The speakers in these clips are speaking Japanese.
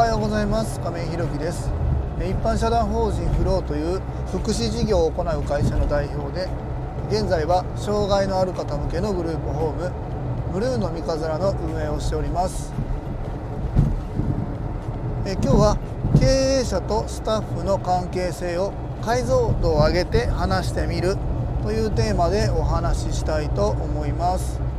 はようございます。亀井弘樹です。一般社団法人フローという福祉事業を行う会社の代表で現在は障害のある方向けのグループホームブルーの三日面の運営をしております。え今日は経営者とスタッフの関係性を解像度を上げて話してみるというテーマでお話ししたいと思います。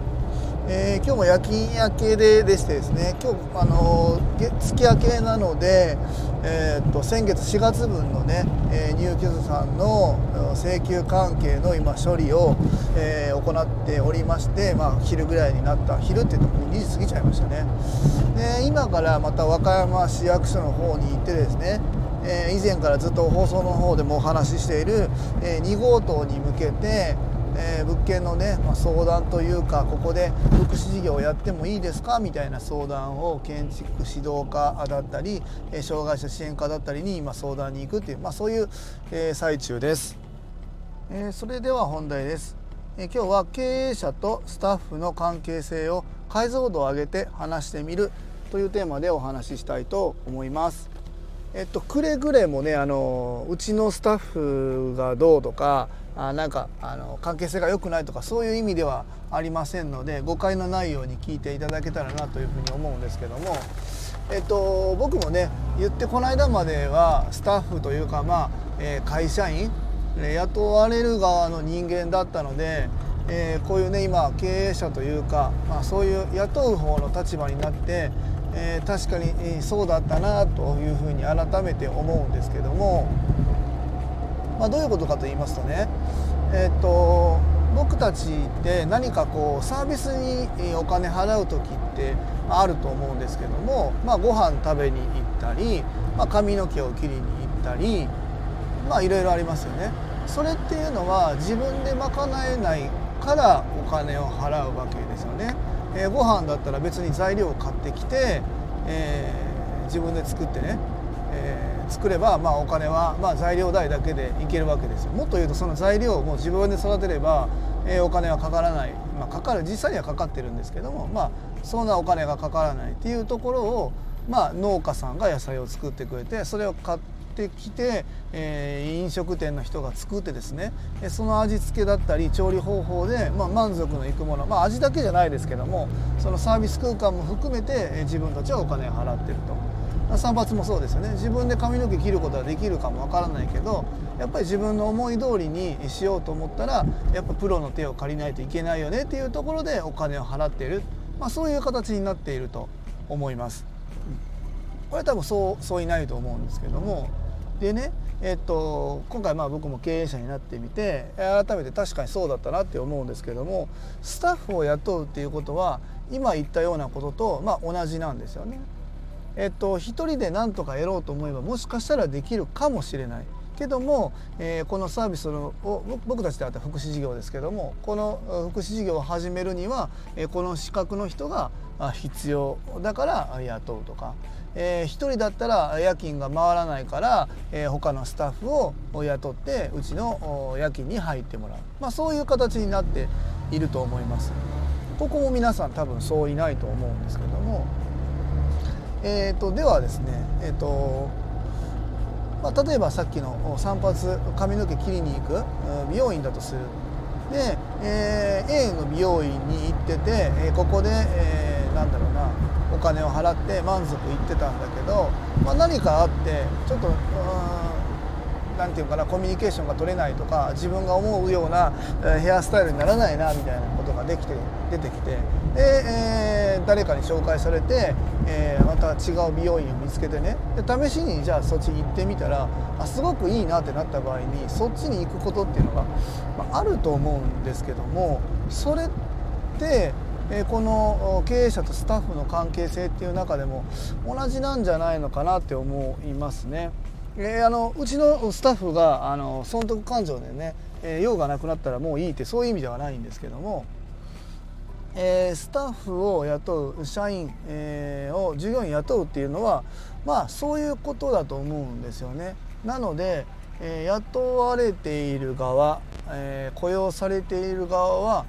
えー、今日も夜勤明けででしてですね今日あの月明けなので、えー、っと先月4月分のね、えー、入居者さんの請求関係の今処理を、え、行っておりまして、まあ、昼ぐらいになった昼って言うとも2時過ぎちゃいましたね。で今からまた和歌山市役所の方に行ってですねえ以前からずっと放送の方でもお話ししている、え2号棟に向けて、えー、物件のね、まあ、相談というかここで福祉事業をやってもいいですか？みたいな相談を建築指導課だったり、えー、障害者支援課だったりに今相談に行くっていう、まあ、そういう、えー、最中です、えー、それでは本題です、えー、今日は経営者とスタッフの関係性を解像度を上げて話してみるというテーマでお話ししたいと思います。えっとくれぐれもねあのうちのスタッフがどうとかあなんかあの関係性が良くないとかそういう意味ではありませんので誤解のないように聞いていただけたらなというふうに思うんですけども、えっと、僕もね言ってこの間まではスタッフというか、まあえー、会社員雇われる側の人間だったので、えー、こういうね今経営者というか、まあ、そういう雇う方の立場になって、えー、確かにそうだったなというふうに改めて思うんですけども。まあ、どういうことかと言いますとね、えーと、僕たちって何かこうサービスにお金払う時ってあると思うんですけども、まあ、ご飯食べに行ったり、まあ、髪の毛を切りに行ったりまあいろいろありますよね。それっていうのは自分で賄えないからお金を払うわけですよね。えー、ご飯だったら別に材料を買ってきて、えー、自分で作ってね、えー作れば、まあ、お金は、まあ、材料代だけでいけるわけですよ。もっと言うとその材料をもう自分で育てれば、えー、お金はかからない、まあ、かかる実際にはかかってるんですけども、まあ、そんなお金がかからないっていうところを、まあ、農家さんが野菜を作ってくれてそれを買ってきて、えー、飲食店の人が作ってですねその味付けだったり調理方法で、まあ、満足のいくもの、まあ、味だけじゃないですけどもそのサービス空間も含めてえ自分たちはお金を払ってると。散髪もそうですよね自分で髪の毛切ることはできるかもわからないけどやっぱり自分の思い通りにしようと思ったらやっぱプロの手を借りないといけないよねっていうところでお金を払ってる、まあ、そういう形になっていると思います。これは多分そうそういないと思うんですけどもでねえっと、今回まあ僕も経営者になってみて改めて確かにそうだったなって思うんですけどもスタッフを雇うっていうことは今言ったようなこととまあ同じなんですよね。えっと、一人で何とかやろうと思えばもしかしたらできるかもしれないけども、えー、このサービスを僕たちであった福祉事業ですけどもこの福祉事業を始めるには、えー、この資格の人が必要だから雇うとか、えー、一人だったら夜勤が回らないから、えー、他のスタッフを雇ってうちの夜勤に入ってもらう、まあ、そういう形になっていると思います。ここも皆さん多分そういないと思うんですけどもえーと、ではですね、えーとまあ、例えばさっきの散髪髪の毛切りに行く美容院だとする。で、えー、A の美容院に行ってて、えー、ここで、えー、なんだろうなお金を払って満足いってたんだけど、まあ、何かあってちょっと何て言うかなコミュニケーションが取れないとか自分が思うようなヘアスタイルにならないなみたいなことができて出てきてで、えー、誰かに紹介されて、えー、また違う美容院を見つけてねで試しにじゃあそっち行ってみたらあすごくいいなってなった場合にそっちに行くことっていうのが、まあ、あると思うんですけどもそれってえこの経営者とスタッフの関係性っていう中でも同じなんじゃないのかなって思いますね。えー、あのうちのスタッフがあの損得感情でね、えー、用がなくなったらもういいってそういう意味ではないんですけども、えー、スタッフを雇う社員、えー、を従業員雇うっていうのはまあそういうことだと思うんですよね。なので、え、雇われている側、え、雇用されている側は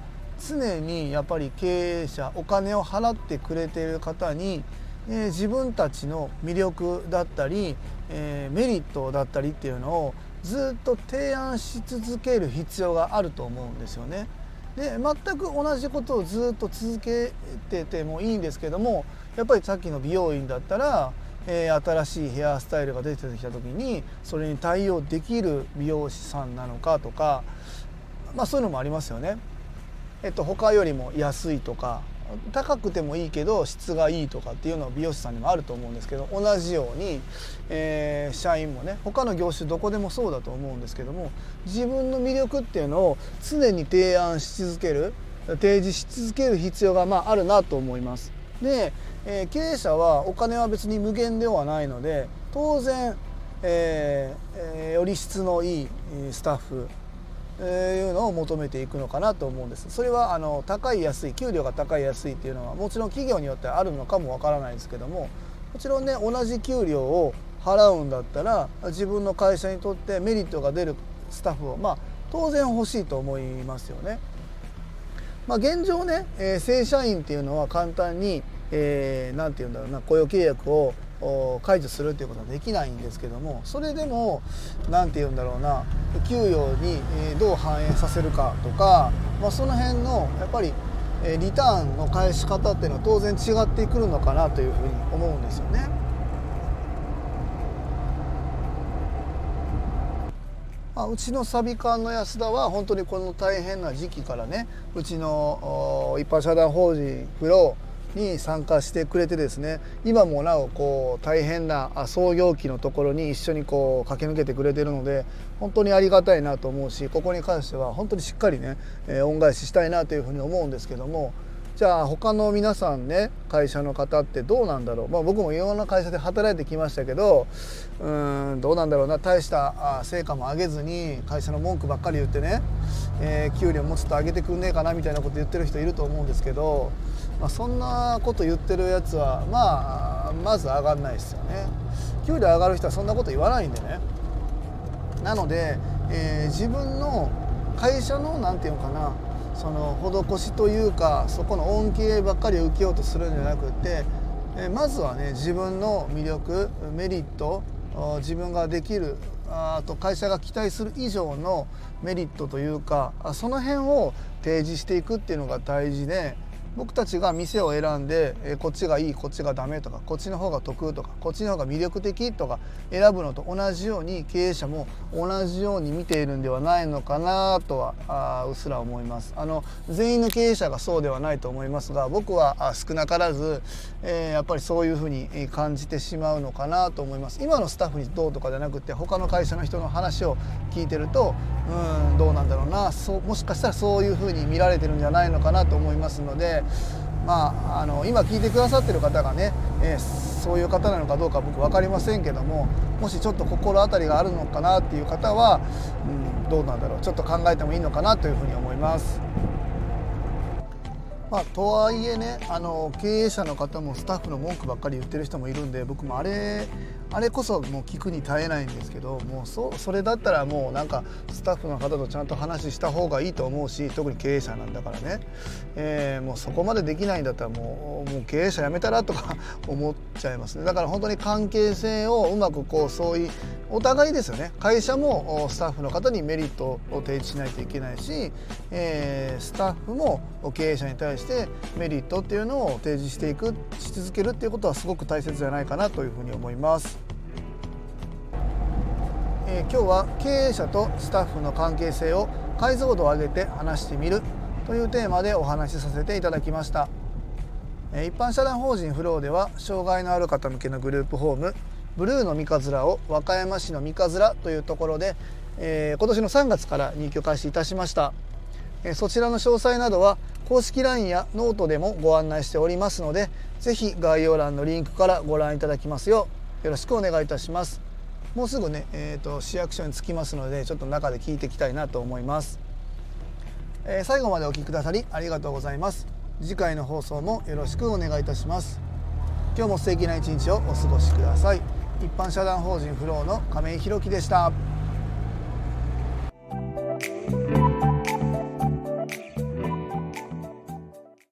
常にやっぱり経営者お金を払ってくれている方にえ、自分たちの魅力だったり、え、メリットだったりっていうのをずっと提案し続ける必要があると思うんですよね。で全く同じことをずっと続けててもいいんですけどもやっぱりさっきの美容院だったら、えー、新しいヘアスタイルが出てきた時にそれに対応できる美容師さんなのかとか、まあ、そういうのもありますよね。えっと、他よりも安いとか高くてもいいけど質がいいとかっていうのは美容師さんにもあると思うんですけど同じように、えー、社員もね他の業種どこでもそうだと思うんですけども自分の魅力っていうのを常に提案し続ける提示し続ける必要がまああるなと思います。で、えー、経営者はお金は別に無限ではないので当然、えー、より質のいいスタッフいうのを求めていくのかなと思うんですそれはあの高い安い給料が高い安いっていうのはもちろん企業によってあるのかもわからないですけどももちろんね同じ給料を払うんだったら自分の会社にとってメリットが出るスタッフをまあ当然欲しいと思いますよね。まあ、現状ね、えー、正社員っていうのは簡単に何、えー、て言うんだろうな雇用契約を解除するっていうことはできないんですけどもそれでも何て言うんだろうな給与にどう反映させるかとか、まあ、その辺のやっぱりリターンの返し方っていうのは当然違ってくるのかなというふうに思うんですよね。まあ、うちのサビ館の安田は本当にこの大変な時期からねうちの一般社団法人フローに参加してくれてですね今もなおこう大変な創業期のところに一緒にこう駆け抜けてくれてるので本当にありがたいなと思うしここに関しては本当にしっかりね、え恩返ししたいなというふうに思うんですけどもじゃあ他の皆さんね会社の方ってどうなんだろう、まあ、僕もいろんな会社で働いてきましたけどうんどうなんだろうな？大した成果も上げずに会社の文句ばっかり言ってね、えー、給料もちょっと上げてくんねえかなみたいなこと言ってる人いると思うんですけど、まあ、そんなこと言ってるやつはまあまず上がんないですよね。給料上がる人はそんなこと言わないんでね。なので、えー、自分の会社の何て言うのかなその施しというかそこの恩恵ばっかり受けようとするんじゃなくってまずはね自分の魅力メリット自分ができるあと会社が期待する以上のメリットというかその辺を提示していくっていうのが大事で僕たちが店を選んで、こっちがいいこっちがダメとかこっちの方が得とかこっちの方が魅力的とか選ぶのと同じように経営者も同じように見ているんではないのかなとはあうっすら思います。あの全員の経営者がそうではないと思いますが僕は少なからず、えー、やっぱりそういうふうに感じてしまうのかなと思います。今のスタッフにどうとかじゃなくて他の会社の人の話を聞いてるとうんどうなんだろうなそうもしかしたらそういうふうに見られてるんじゃないのかなと思いますのでまあ、あの今聞いてくださってる方がね、えー、そういう方なのかどうか僕分かりませんけどももしちょっと心当たりがあるのかなっていう方は、うん、どうなんだろうちょっと考えてもいいのかなというふうに思います。まあ、とはいえねあの経営者の方もスタッフの文句ばっかり言ってる人もいるんで僕もあれあれこそもう聞くに耐えないんですけどもうそそれだったらもうなんかスタッフの方とちゃんと話した方がいいと思うし特に経営者なんだからね、えー、もうそこまでできないんだったらもうもう経営者辞めたらとか思っちゃいますね。だから本当に関係性をうまくこうそういうお互いですよね。会社もスタッフの方にメリットを提示しないといけないし、えー、スタッフも経営者に対してメリットっていうのを提示していくし続けるっていうことはすごく大切じゃないかなというふうに思います。え、今日は経営者とスタッフの関係性を解像度を上げて話してみるというテーマでお話しさせていただきました、え、一般社団法人フローでは障害のある方向けのグループホームブルーの三日面を和歌山市の三日面というところで、えー、今年の3月から入居開始いたしました、えそちらの詳細などは公式 LINE やノートでもご案内しておりますので是非概要欄のリンクからご覧いただきますようよろしくお願いいたします。もうすぐね、えーと、市役所に着きますのでちょっと中で聞いていきたいなと思います、えー、最後までお聴きくださりありがとうございます。次回の放送もよろしくお願いいたします。今日も素敵な一日をお過ごしください。一般社団法人フローの亀井弘樹でした。